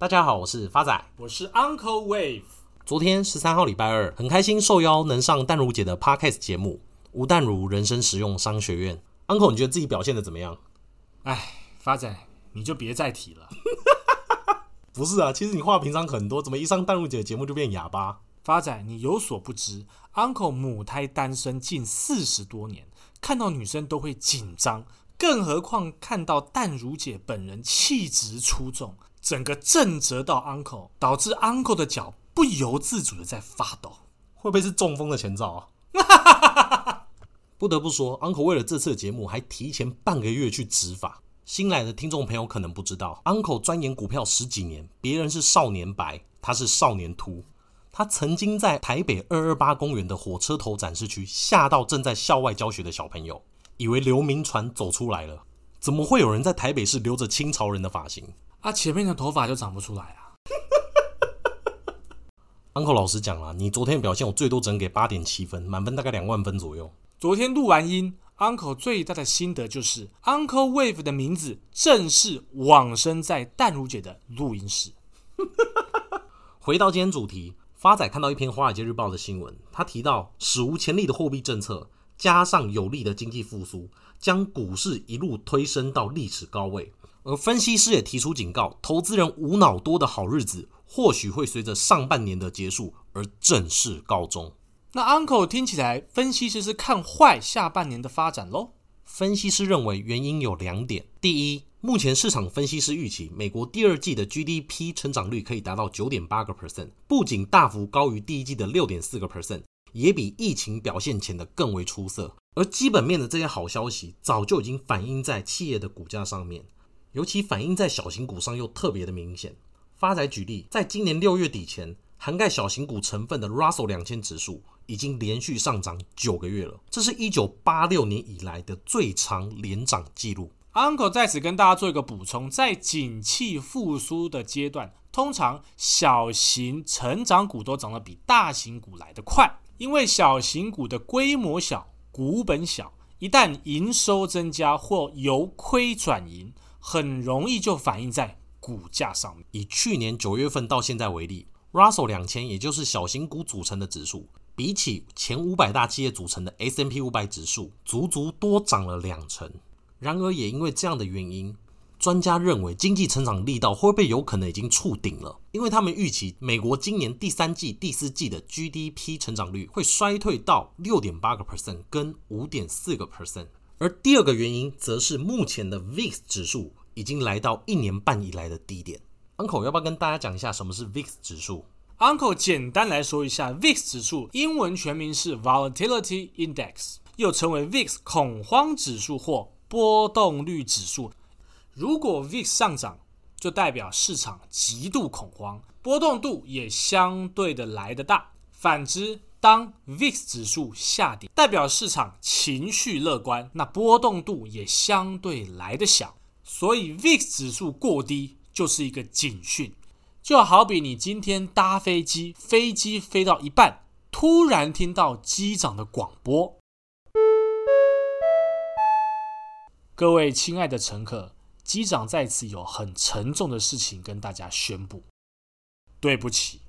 大家好，我是发仔，我是 Uncle Wave。昨天十三号礼拜二，很开心受邀能上淡如姐的 Podcast 节目《吴淡如人生实用商学院》。Uncle，你觉得自己表现的怎么样？哎，发仔，你就别再提了。不是啊，其实你话平常很多，怎么一上淡如姐的节目就变哑巴？发仔，你有所不知，Uncle 母胎单身近四十多年，看到女生都会紧张。更何况看到淡如姐本人气质出众，整个震折到 uncle，导致 uncle 的脚不由自主的在发抖，会不会是中风的前兆啊？不得不说，uncle 为了这次的节目还提前半个月去执法。新来的听众朋友可能不知道，uncle 钻研股票十几年，别人是少年白，他是少年秃。他曾经在台北二二八公园的火车头展示区吓到正在校外教学的小朋友。以为刘铭传走出来了，怎么会有人在台北市留着清朝人的发型？啊，前面的头发就长不出来啊！Uncle 老实讲啊，你昨天的表现我最多只能给八点七分，满分大概两万分左右。昨天录完音，Uncle 最大的心得就是 Uncle Wave 的名字正式往生在淡如姐的录音室。回到今天主题，发仔看到一篇《华尔街日报》的新闻，他提到史无前例的货币政策。加上有力的经济复苏，将股市一路推升到历史高位。而分析师也提出警告，投资人无脑多的好日子，或许会随着上半年的结束而正式告终。那 Uncle 听起来，分析师是看坏下半年的发展喽？分析师认为原因有两点：第一，目前市场分析师预期美国第二季的 GDP 成长率可以达到九点八个 percent，不仅大幅高于第一季的六点四个 percent。也比疫情表现前的更为出色，而基本面的这些好消息早就已经反映在企业的股价上面，尤其反映在小型股上又特别的明显。发仔举例，在今年六月底前，涵盖小型股成分的 Russell 两千指数已经连续上涨九个月了，这是一九八六年以来的最长连涨记录。Uncle 在此跟大家做一个补充，在景气复苏的阶段，通常小型成长股都涨得比大型股来得快。因为小型股的规模小、股本小，一旦营收增加或由亏转盈，很容易就反映在股价上面。以去年九月份到现在为例，Russell 两千，也就是小型股组成的指数，比起前五百大企业组成的 S&P 五百指数，足足多涨了两成。然而，也因为这样的原因，专家认为，经济成长力道会不会有可能已经触顶了？因为他们预期美国今年第三季、第四季的 GDP 成长率会衰退到六点八个 percent 跟五点四个 percent。而第二个原因，则是目前的 VIX 指数已经来到一年半以来的低点。Uncle 要不要跟大家讲一下什么是 VIX 指数？Uncle 简单来说一下，VIX 指数英文全名是 Volatility Index，又称为 VIX 恐慌指数或波动率指数。如果 VIX 上涨，就代表市场极度恐慌，波动度也相对的来得大。反之，当 VIX 指数下跌，代表市场情绪乐观，那波动度也相对来得小。所以 VIX 指数过低就是一个警讯，就好比你今天搭飞机，飞机飞到一半，突然听到机长的广播：“各位亲爱的乘客。”机长在此有很沉重的事情跟大家宣布，对不起。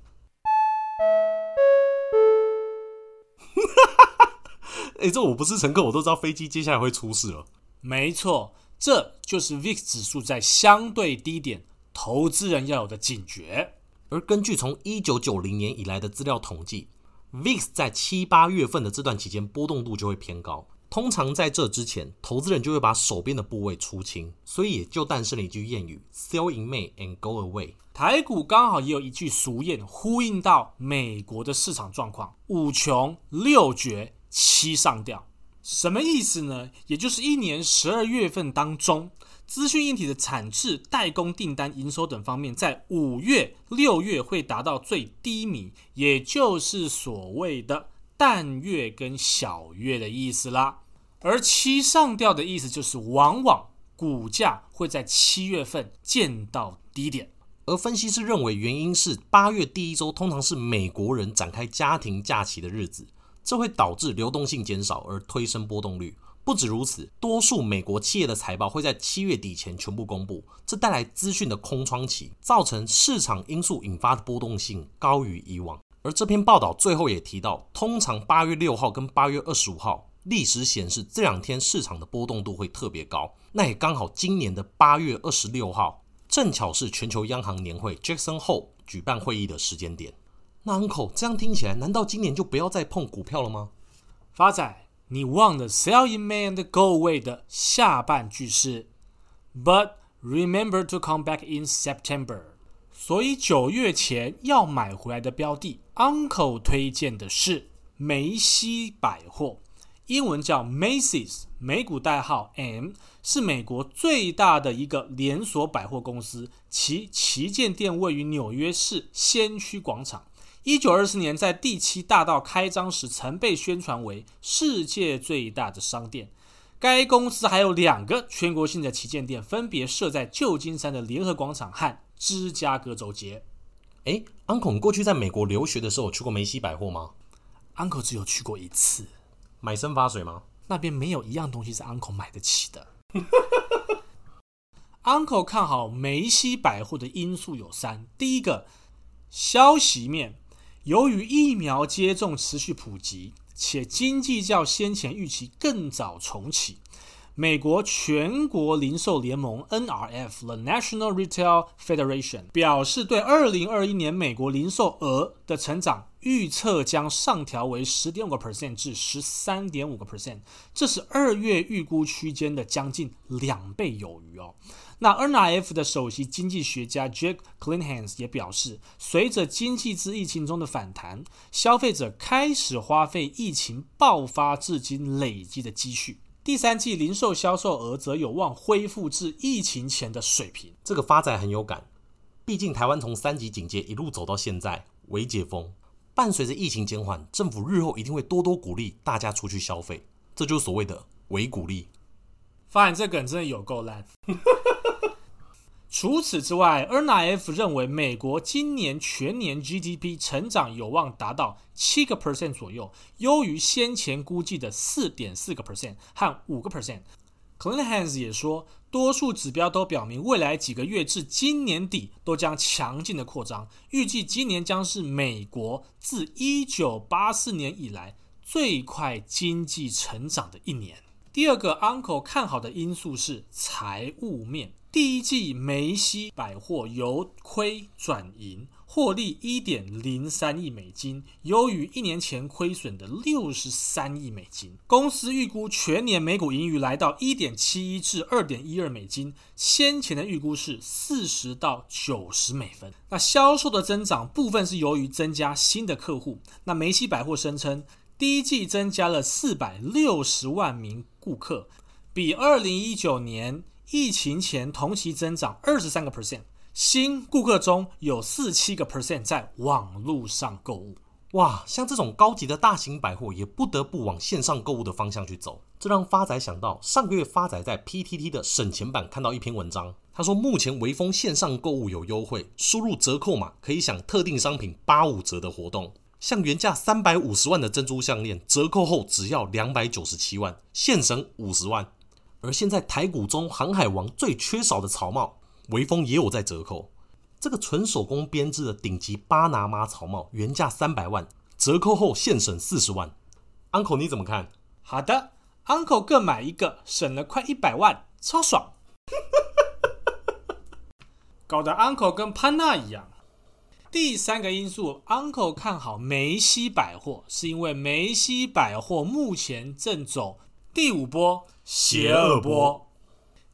哎、欸，这我不是乘客，我都知道飞机接下来会出事了。没错，这就是 VIX 指数在相对低点，投资人要有的警觉。而根据从一九九零年以来的资料统计，VIX 在七八月份的这段期间波动度就会偏高。通常在这之前，投资人就会把手边的部位出清，所以也就诞生了一句谚语：“Sell in May and go away。”台股刚好也有一句俗谚，呼应到美国的市场状况：“五穷六绝七上吊。”什么意思呢？也就是一年十二月份当中，资讯硬体的产制、代工订单、营收等方面，在五月、六月会达到最低迷，也就是所谓的。淡月跟小月的意思啦，而七上吊的意思就是往往股价会在七月份见到低点，而分析师认为原因是八月第一周通常是美国人展开家庭假期的日子，这会导致流动性减少而推升波动率，不止如此，多数美国企业的财报会在七月底前全部公布，这带来资讯的空窗期，造成市场因素引发的波动性高于以往。而这篇报道最后也提到，通常八月六号跟八月二十五号，历史显示这两天市场的波动度会特别高。那也刚好今年的八月二十六号，正巧是全球央行年会 Jackson Hole 举办会议的时间点。那 Uncle 这样听起来，难道今年就不要再碰股票了吗？发仔。你忘了 “sell in May and go away” 的下半句是 “but remember to come back in September”。所以九月前要买回来的标的，Uncle 推荐的是梅西百货，英文叫 Macy's，美股代号 M，是美国最大的一个连锁百货公司，其旗舰店位于纽约市先驱广场。一九二四年，在第七大道开张时，曾被宣传为世界最大的商店。该公司还有两个全国性的旗舰店，分别设在旧金山的联合广场和芝加哥州街。哎，Uncle，你过去在美国留学的时候，去过梅西百货吗？Uncle 只有去过一次。买生发水吗？那边没有一样东西是 Uncle 买得起的。Uncle 看好梅西百货的因素有三：第一个，消息面。由于疫苗接种持续普及，且经济较先前预期更早重启，美国全国零售联盟 （NRF，The National Retail Federation） 表示，对2021年美国零售额的成长预测将上调为10.5%至13.5%，这是二月预估区间的将近两倍有余哦。那 NIF 的首席经济学家 Jack Cleanhands 也表示，随着经济自疫情中的反弹，消费者开始花费疫情爆发至今累积的积蓄。第三季零售销售额则有望恢复至疫情前的水平。这个发展很有感，毕竟台湾从三级警戒一路走到现在，微解封，伴随着疫情减缓，政府日后一定会多多鼓励大家出去消费，这就是所谓的微鼓励。发现这梗真的有够烂。除此之外，NRF 认为美国今年全年 GDP 成长有望达到七个 percent 左右，优于先前估计的四点四个 percent 和五个 percent。Cleanhands 也说，多数指标都表明未来几个月至今年底都将强劲的扩张，预计今年将是美国自一九八四年以来最快经济成长的一年。第二个 Uncle 看好的因素是财务面。第一季梅西百货由亏转盈，获利一点零三亿美金，优于一年前亏损的六十三亿美金。公司预估全年每股盈余来到一点七一至二点一二美金，先前的预估是四十到九十美分。那销售的增长部分是由于增加新的客户。那梅西百货声称，第一季增加了四百六十万名顾客，比二零一九年。疫情前同期增长二十三个 percent，新顾客中有四七个 percent 在网络上购物。哇，像这种高级的大型百货也不得不往线上购物的方向去走。这让发仔想到上个月发仔在 PTT 的省钱版看到一篇文章，他说目前微风线上购物有优惠，输入折扣码可以享特定商品八五折的活动。像原价三百五十万的珍珠项链，折扣后只要两百九十七万，现省五十万。而现在台股中航海王最缺少的草帽，微风也有在折扣。这个纯手工编织的顶级巴拿马草帽，原价三百万，折扣后现省四十万。Uncle 你怎么看？好的，Uncle 各买一个，省了快一百万，超爽。搞得 Uncle 跟潘娜一样。第三个因素，Uncle 看好梅西百货，是因为梅西百货目前正走第五波。邪恶波，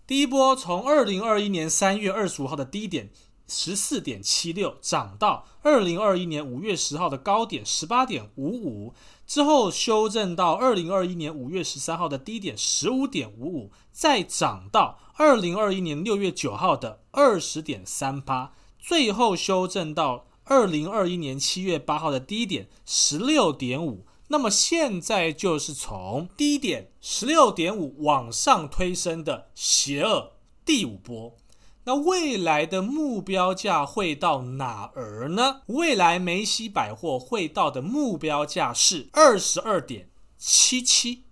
第一波从二零二一年三月二十五号的低点十四点七六涨到二零二一年五月十号的高点十八点五五，之后修正到二零二一年五月十三号的低点十五点五五，再涨到二零二一年六月九号的二十点三八，最后修正到二零二一年七月八号的低点十六点五。那么现在就是从低点十六点五往上推升的邪恶第五波，那未来的目标价会到哪儿呢？未来梅西百货会到的目标价是二十二点七七。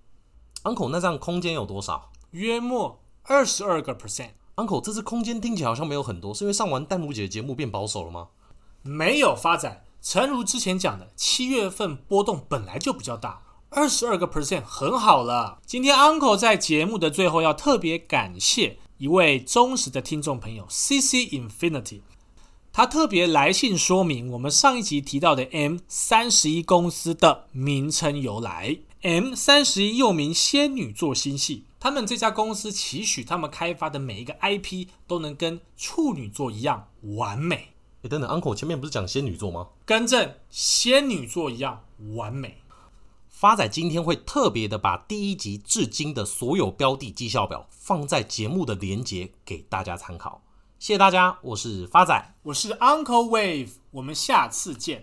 Uncle，那这样空间有多少？约莫二十二个 percent。Uncle，这次空间听起来好像没有很多，是因为上完弹幕姐的节目变保守了吗？没有发展，诚如之前讲的，七月份波动本来就比较大，二十二个 percent 很好了。今天 Uncle 在节目的最后要特别感谢一位忠实的听众朋友 CC Infinity。他特别来信说明我们上一集提到的 M 三十一公司的名称由来。M 三十一又名仙女座星系，他们这家公司期许他们开发的每一个 IP 都能跟处女座一样完美。诶，等等，Uncle 前面不是讲仙女座吗？更正，仙女座一样完美。发仔今天会特别的把第一集至今的所有标的绩效表放在节目的连结给大家参考。谢谢大家，我是发仔，我是 Uncle Wave，我们下次见。